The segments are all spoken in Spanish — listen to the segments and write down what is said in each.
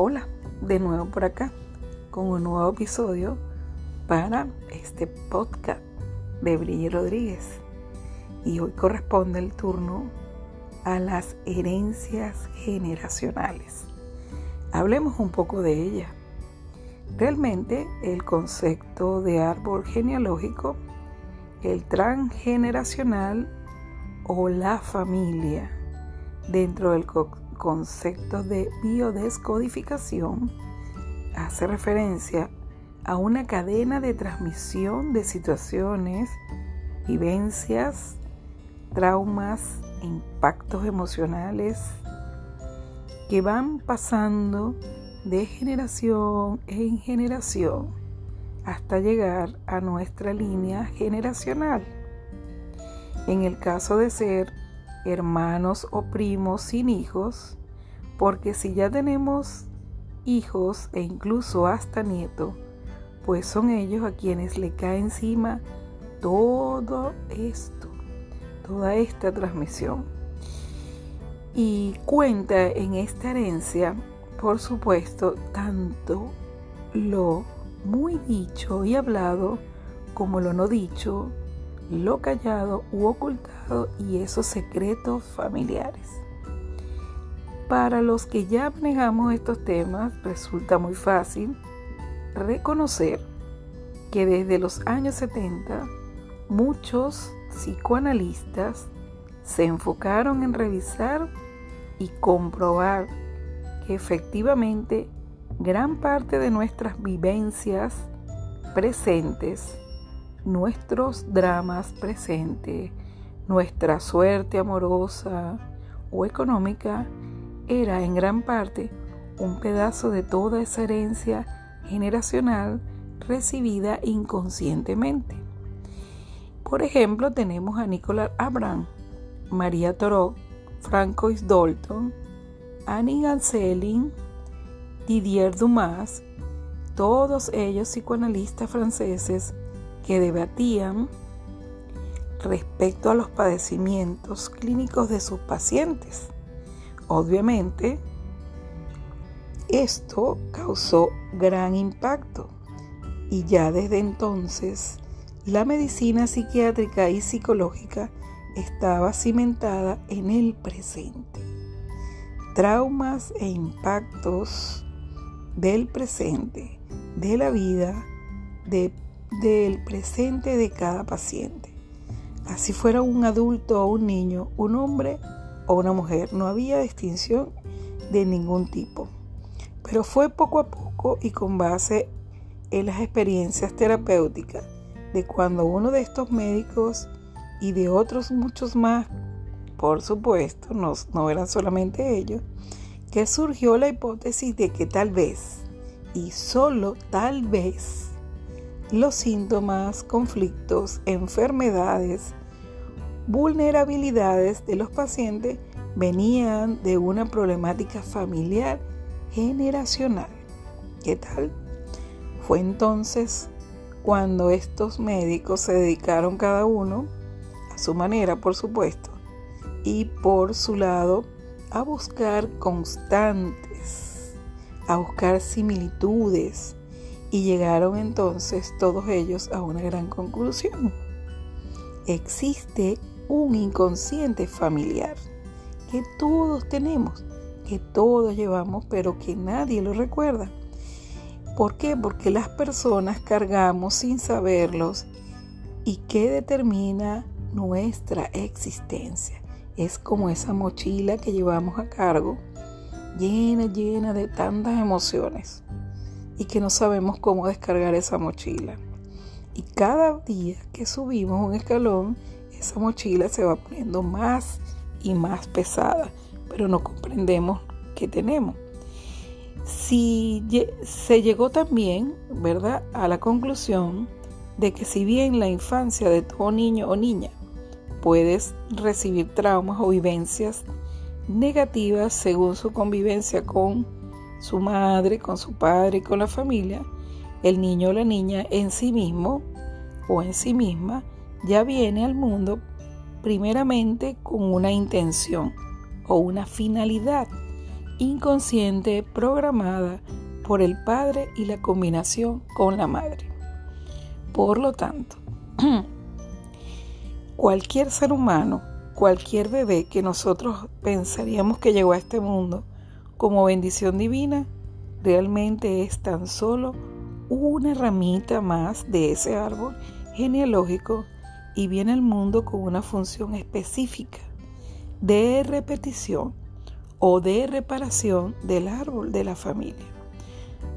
Hola, de nuevo por acá con un nuevo episodio para este podcast de Brille Rodríguez. Y hoy corresponde el turno a las herencias generacionales. Hablemos un poco de ella. Realmente el concepto de árbol genealógico, el transgeneracional o la familia dentro del concepto de biodescodificación hace referencia a una cadena de transmisión de situaciones, vivencias, traumas, impactos emocionales que van pasando de generación en generación hasta llegar a nuestra línea generacional. En el caso de ser hermanos o primos sin hijos, porque si ya tenemos hijos e incluso hasta nieto, pues son ellos a quienes le cae encima todo esto, toda esta transmisión. Y cuenta en esta herencia, por supuesto, tanto lo muy dicho y hablado como lo no dicho, lo callado u ocultado y esos secretos familiares. Para los que ya manejamos estos temas, resulta muy fácil reconocer que desde los años 70 muchos psicoanalistas se enfocaron en revisar y comprobar que efectivamente gran parte de nuestras vivencias presentes nuestros dramas presentes, nuestra suerte amorosa o económica, era en gran parte un pedazo de toda esa herencia generacional recibida inconscientemente. Por ejemplo, tenemos a Nicolás Abraham, María Toró, Francois Dalton, Annie Ganselin, Didier Dumas, todos ellos psicoanalistas franceses que debatían respecto a los padecimientos clínicos de sus pacientes. Obviamente, esto causó gran impacto y ya desde entonces la medicina psiquiátrica y psicológica estaba cimentada en el presente. Traumas e impactos del presente, de la vida, de del presente de cada paciente. Así fuera un adulto o un niño, un hombre o una mujer, no había distinción de ningún tipo. Pero fue poco a poco y con base en las experiencias terapéuticas de cuando uno de estos médicos y de otros muchos más, por supuesto, no, no eran solamente ellos, que surgió la hipótesis de que tal vez, y solo tal vez, los síntomas, conflictos, enfermedades, vulnerabilidades de los pacientes venían de una problemática familiar generacional. ¿Qué tal? Fue entonces cuando estos médicos se dedicaron cada uno, a su manera por supuesto, y por su lado, a buscar constantes, a buscar similitudes, y llegaron entonces todos ellos a una gran conclusión. Existe un inconsciente familiar que todos tenemos, que todos llevamos, pero que nadie lo recuerda. ¿Por qué? Porque las personas cargamos sin saberlos y que determina nuestra existencia. Es como esa mochila que llevamos a cargo, llena, llena de tantas emociones y que no sabemos cómo descargar esa mochila. Y cada día que subimos un escalón, esa mochila se va poniendo más y más pesada, pero no comprendemos qué tenemos. Si se llegó también, ¿verdad?, a la conclusión de que si bien la infancia de todo niño o niña puedes recibir traumas o vivencias negativas según su convivencia con su madre, con su padre con la familia, el niño o la niña en sí mismo o en sí misma ya viene al mundo primeramente con una intención o una finalidad inconsciente programada por el padre y la combinación con la madre. Por lo tanto, cualquier ser humano, cualquier bebé que nosotros pensaríamos que llegó a este mundo como bendición divina, realmente es tan solo una ramita más de ese árbol genealógico y viene al mundo con una función específica de repetición o de reparación del árbol de la familia.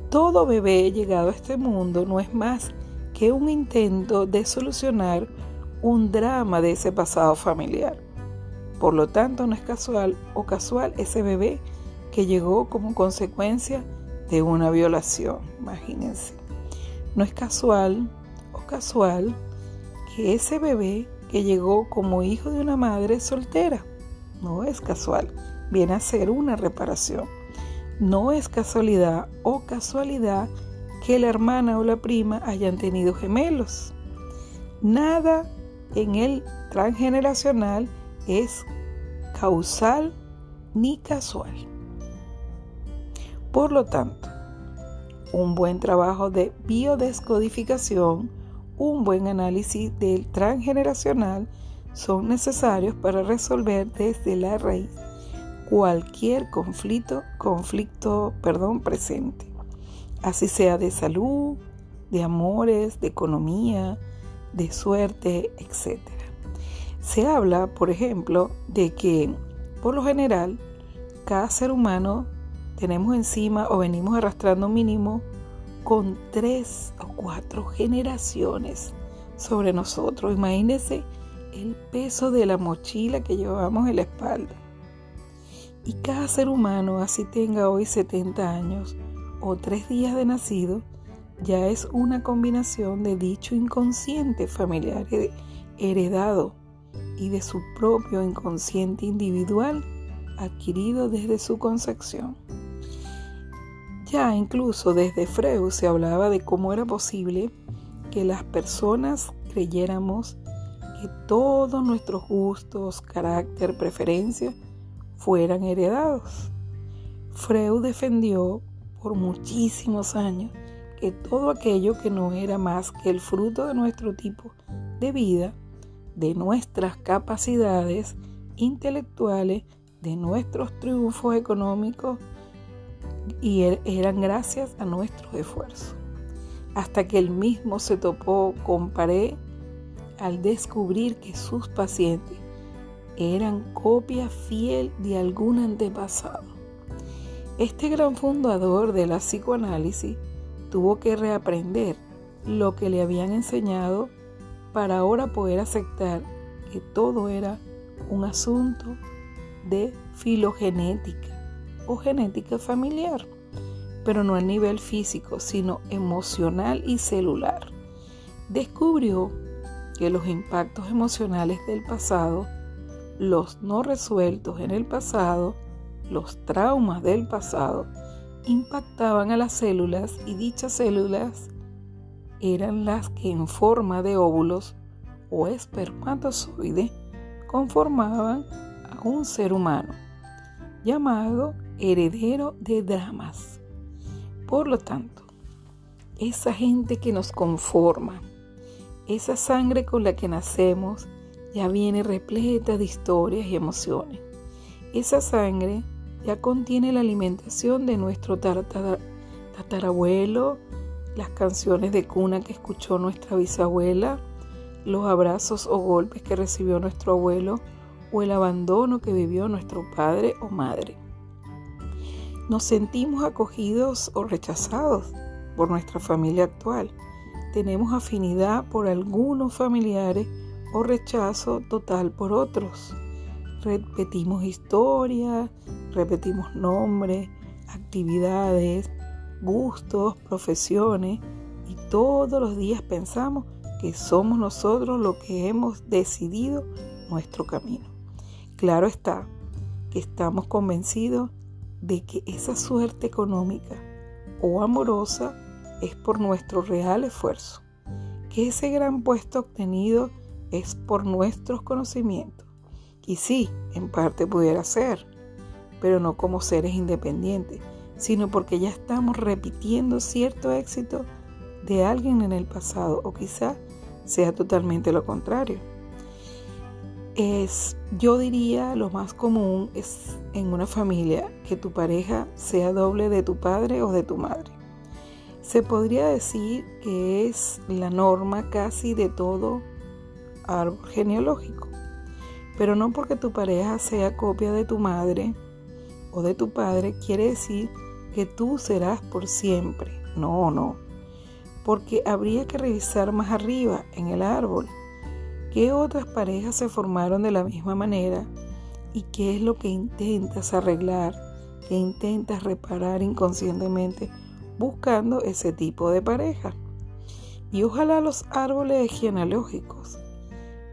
Todo bebé llegado a este mundo no es más que un intento de solucionar un drama de ese pasado familiar. Por lo tanto, no es casual o casual ese bebé que llegó como consecuencia de una violación, imagínense. No es casual o casual que ese bebé que llegó como hijo de una madre soltera, no es casual, viene a ser una reparación. No es casualidad o casualidad que la hermana o la prima hayan tenido gemelos. Nada en el transgeneracional es causal ni casual. Por lo tanto, un buen trabajo de biodescodificación, un buen análisis del transgeneracional son necesarios para resolver desde la raíz cualquier conflicto, conflicto, perdón, presente, así sea de salud, de amores, de economía, de suerte, etc. Se habla, por ejemplo, de que por lo general cada ser humano tenemos encima o venimos arrastrando mínimo con tres o cuatro generaciones sobre nosotros. Imagínense el peso de la mochila que llevamos en la espalda. Y cada ser humano, así tenga hoy 70 años o tres días de nacido, ya es una combinación de dicho inconsciente familiar heredado y de su propio inconsciente individual adquirido desde su concepción. Ya incluso desde Freud se hablaba de cómo era posible que las personas creyéramos que todos nuestros gustos, carácter, preferencia fueran heredados. Freud defendió por muchísimos años que todo aquello que no era más que el fruto de nuestro tipo de vida, de nuestras capacidades intelectuales, de nuestros triunfos económicos, y er, eran gracias a nuestros esfuerzos. Hasta que él mismo se topó con pared al descubrir que sus pacientes eran copia fiel de algún antepasado. Este gran fundador de la psicoanálisis tuvo que reaprender lo que le habían enseñado para ahora poder aceptar que todo era un asunto de filogenética genética familiar, pero no a nivel físico, sino emocional y celular. Descubrió que los impactos emocionales del pasado, los no resueltos en el pasado, los traumas del pasado, impactaban a las células y dichas células eran las que en forma de óvulos o espermatozoide conformaban a un ser humano llamado heredero de dramas. Por lo tanto, esa gente que nos conforma, esa sangre con la que nacemos, ya viene repleta de historias y emociones. Esa sangre ya contiene la alimentación de nuestro tatarabuelo, las canciones de cuna que escuchó nuestra bisabuela, los abrazos o golpes que recibió nuestro abuelo o el abandono que vivió nuestro padre o madre nos sentimos acogidos o rechazados por nuestra familia actual. Tenemos afinidad por algunos familiares o rechazo total por otros. Repetimos historias, repetimos nombres, actividades, gustos, profesiones y todos los días pensamos que somos nosotros los que hemos decidido nuestro camino. Claro está que estamos convencidos de que esa suerte económica o amorosa es por nuestro real esfuerzo, que ese gran puesto obtenido es por nuestros conocimientos. Y sí, en parte pudiera ser, pero no como seres independientes, sino porque ya estamos repitiendo cierto éxito de alguien en el pasado o quizá sea totalmente lo contrario. Yo diría, lo más común es en una familia que tu pareja sea doble de tu padre o de tu madre. Se podría decir que es la norma casi de todo árbol genealógico. Pero no porque tu pareja sea copia de tu madre o de tu padre quiere decir que tú serás por siempre. No, no. Porque habría que revisar más arriba en el árbol qué otras parejas se formaron de la misma manera y qué es lo que intentas arreglar, que intentas reparar inconscientemente buscando ese tipo de pareja. Y ojalá los árboles genealógicos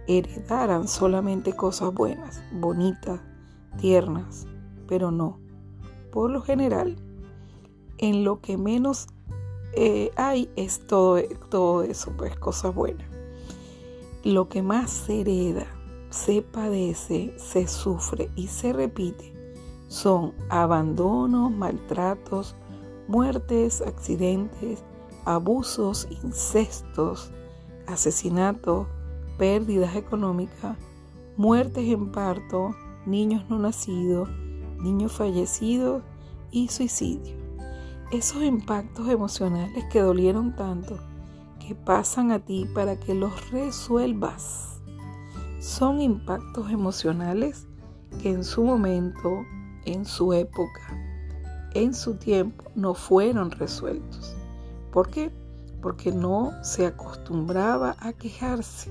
heredaran solamente cosas buenas, bonitas, tiernas, pero no. Por lo general, en lo que menos eh, hay es todo, todo eso, pues cosas buenas. Lo que más se hereda, se padece, se sufre y se repite son abandonos, maltratos, muertes, accidentes, abusos, incestos, asesinatos, pérdidas económicas, muertes en parto, niños no nacidos, niños fallecidos y suicidio. Esos impactos emocionales que dolieron tanto, pasan a ti para que los resuelvas, son impactos emocionales que en su momento, en su época, en su tiempo no fueron resueltos. ¿Por qué? Porque no se acostumbraba a quejarse.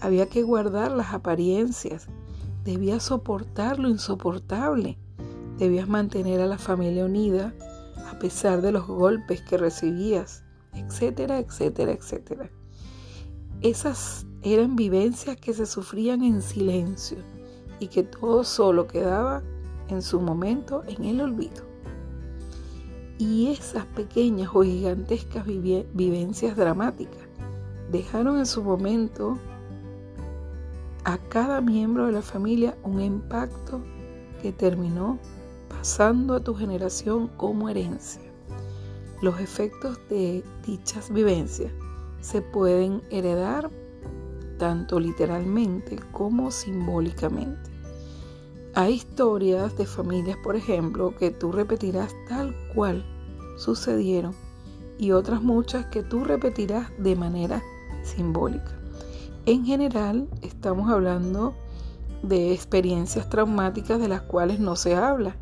Había que guardar las apariencias. Debías soportar lo insoportable. Debías mantener a la familia unida a pesar de los golpes que recibías, etcétera, etcétera, etcétera. Esas eran vivencias que se sufrían en silencio y que todo solo quedaba en su momento en el olvido. Y esas pequeñas o gigantescas vivencias dramáticas dejaron en su momento a cada miembro de la familia un impacto que terminó pasando a tu generación como herencia. Los efectos de dichas vivencias se pueden heredar tanto literalmente como simbólicamente. Hay historias de familias, por ejemplo, que tú repetirás tal cual sucedieron y otras muchas que tú repetirás de manera simbólica. En general, estamos hablando de experiencias traumáticas de las cuales no se habla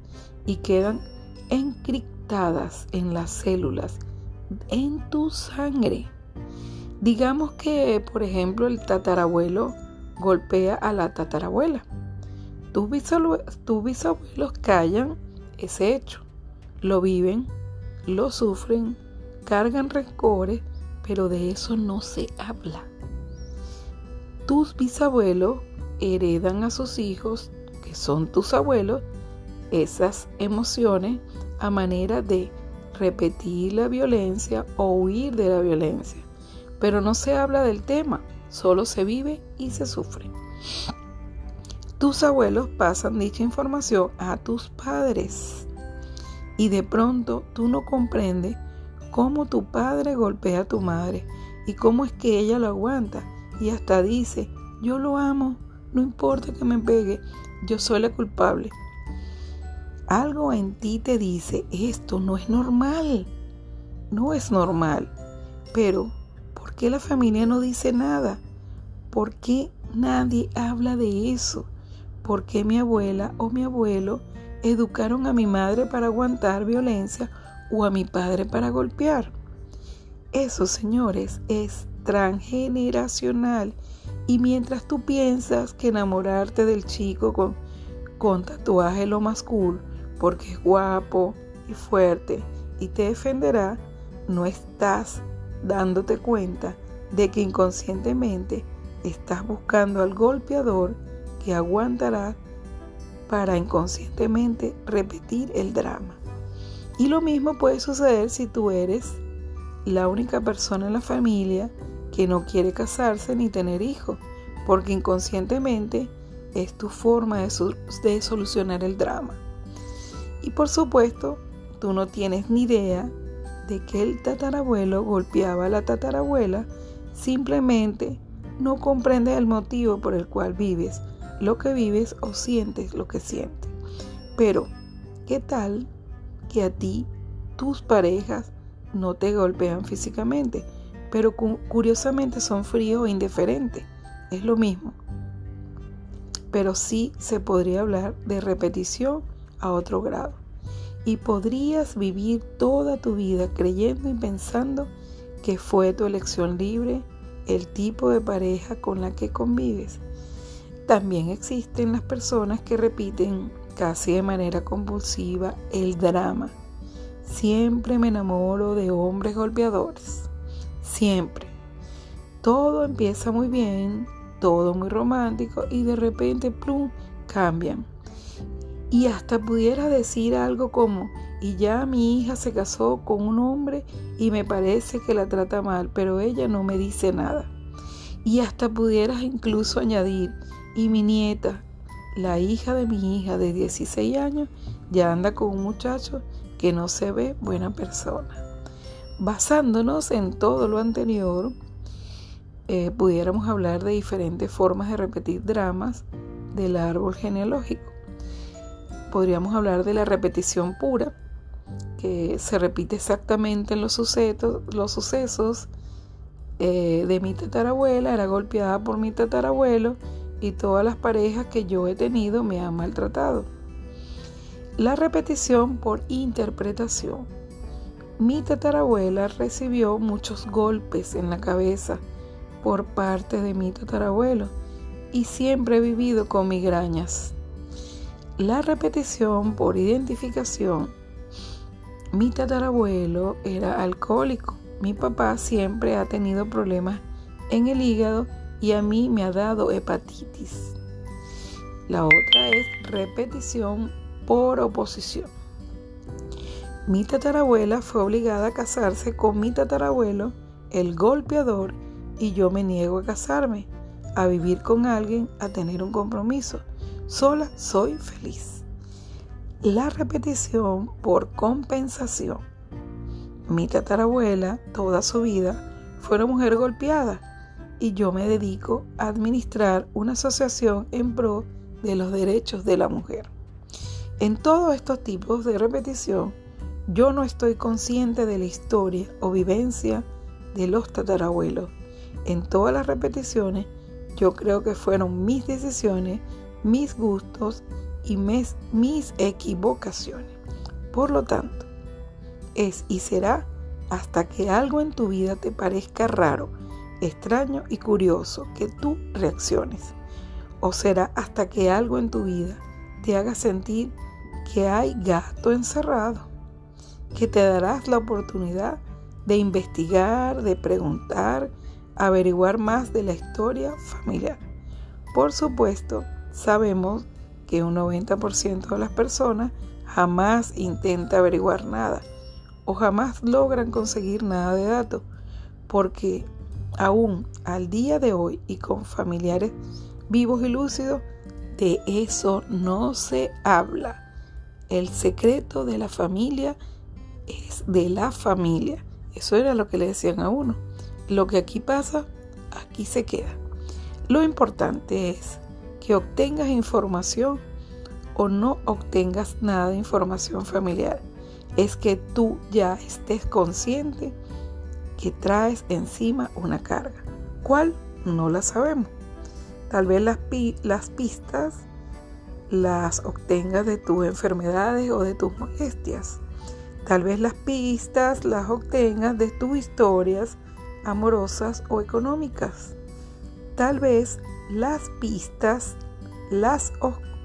y quedan encriptadas en las células, en tu sangre. Digamos que, por ejemplo, el tatarabuelo golpea a la tatarabuela tus bisabuelos, callan ese hecho, lo viven, lo sufren, cargan rencores, pero de eso no se habla. Tus bisabuelos heredan a sus hijos, que son tus abuelos, esas emociones a manera de repetir la violencia o huir de la violencia. Pero no se habla del tema, solo se vive y se sufre. Tus abuelos pasan dicha información a tus padres y de pronto tú no comprendes cómo tu padre golpea a tu madre y cómo es que ella lo aguanta y hasta dice, yo lo amo, no importa que me pegue, yo soy la culpable. Algo en ti te dice, esto no es normal, no es normal. Pero, ¿por qué la familia no dice nada? ¿Por qué nadie habla de eso? por qué mi abuela o mi abuelo educaron a mi madre para aguantar violencia o a mi padre para golpear. Eso, señores, es transgeneracional. Y mientras tú piensas que enamorarte del chico con, con tatuaje lo más cool, porque es guapo y fuerte y te defenderá, no estás dándote cuenta de que inconscientemente estás buscando al golpeador que aguantará para inconscientemente repetir el drama. Y lo mismo puede suceder si tú eres la única persona en la familia que no quiere casarse ni tener hijos, porque inconscientemente es tu forma de, de solucionar el drama. Y por supuesto, tú no tienes ni idea de que el tatarabuelo golpeaba a la tatarabuela, simplemente no comprendes el motivo por el cual vives lo que vives o sientes lo que sientes. Pero, ¿qué tal que a ti tus parejas no te golpean físicamente, pero curiosamente son fríos o indiferentes? Es lo mismo. Pero sí se podría hablar de repetición a otro grado. Y podrías vivir toda tu vida creyendo y pensando que fue tu elección libre el tipo de pareja con la que convives. También existen las personas que repiten casi de manera compulsiva el drama. Siempre me enamoro de hombres golpeadores. Siempre. Todo empieza muy bien, todo muy romántico y de repente, plum, cambian. Y hasta pudiera decir algo como, y ya mi hija se casó con un hombre y me parece que la trata mal, pero ella no me dice nada. Y hasta pudieras incluso añadir, y mi nieta, la hija de mi hija de 16 años, ya anda con un muchacho que no se ve buena persona. Basándonos en todo lo anterior, eh, pudiéramos hablar de diferentes formas de repetir dramas del árbol genealógico podríamos hablar de la repetición pura, que se repite exactamente en los sucesos, los sucesos eh, de mi tatarabuela, era golpeada por mi tatarabuelo y todas las parejas que yo he tenido me han maltratado. La repetición por interpretación. Mi tatarabuela recibió muchos golpes en la cabeza por parte de mi tatarabuelo y siempre he vivido con migrañas. La repetición por identificación. Mi tatarabuelo era alcohólico. Mi papá siempre ha tenido problemas en el hígado y a mí me ha dado hepatitis. La otra es repetición por oposición. Mi tatarabuela fue obligada a casarse con mi tatarabuelo, el golpeador, y yo me niego a casarme, a vivir con alguien, a tener un compromiso. Sola soy feliz. La repetición por compensación. Mi tatarabuela toda su vida fue una mujer golpeada y yo me dedico a administrar una asociación en pro de los derechos de la mujer. En todos estos tipos de repetición, yo no estoy consciente de la historia o vivencia de los tatarabuelos. En todas las repeticiones, yo creo que fueron mis decisiones mis gustos y mis, equivocaciones. Por lo tanto, es y será hasta que algo en tu vida te parezca raro, extraño y curioso que tú reacciones. O será hasta que algo en tu vida te haga sentir que hay gato encerrado, que te darás la oportunidad de investigar, de preguntar, averiguar más de la historia familiar. Por supuesto, sabemos que un 90% de las personas jamás intenta averiguar nada o jamás logran conseguir nada de datos, porque aún al día de hoy y con familiares vivos y lúcidos, de eso no se habla. El secreto de la familia es de la familia. Eso era lo que le decían a uno. Lo que aquí pasa, aquí se queda. Lo importante es que obtengas información o no obtengas nada de información familiar. Es que tú ya estés consciente que traes encima una carga. ¿Cuál? No la sabemos. Tal vez las, las pistas las obtengas de tus enfermedades o de tus molestias. Tal vez las pistas las obtengas de tus historias amorosas o económicas. Tal vez las pistas las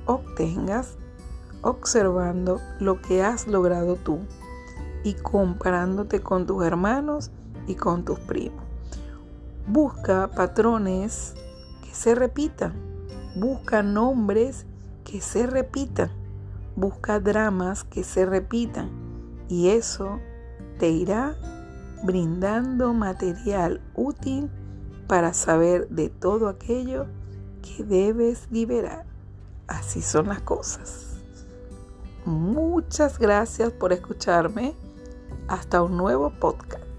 obtengas observando lo que has logrado tú y comparándote con tus hermanos y con tus primos. Busca patrones que se repitan, busca nombres que se repitan, busca dramas que se repitan. Y eso te irá brindando material útil para saber de todo aquello que debes liberar. Así son las cosas. Muchas gracias por escucharme. Hasta un nuevo podcast.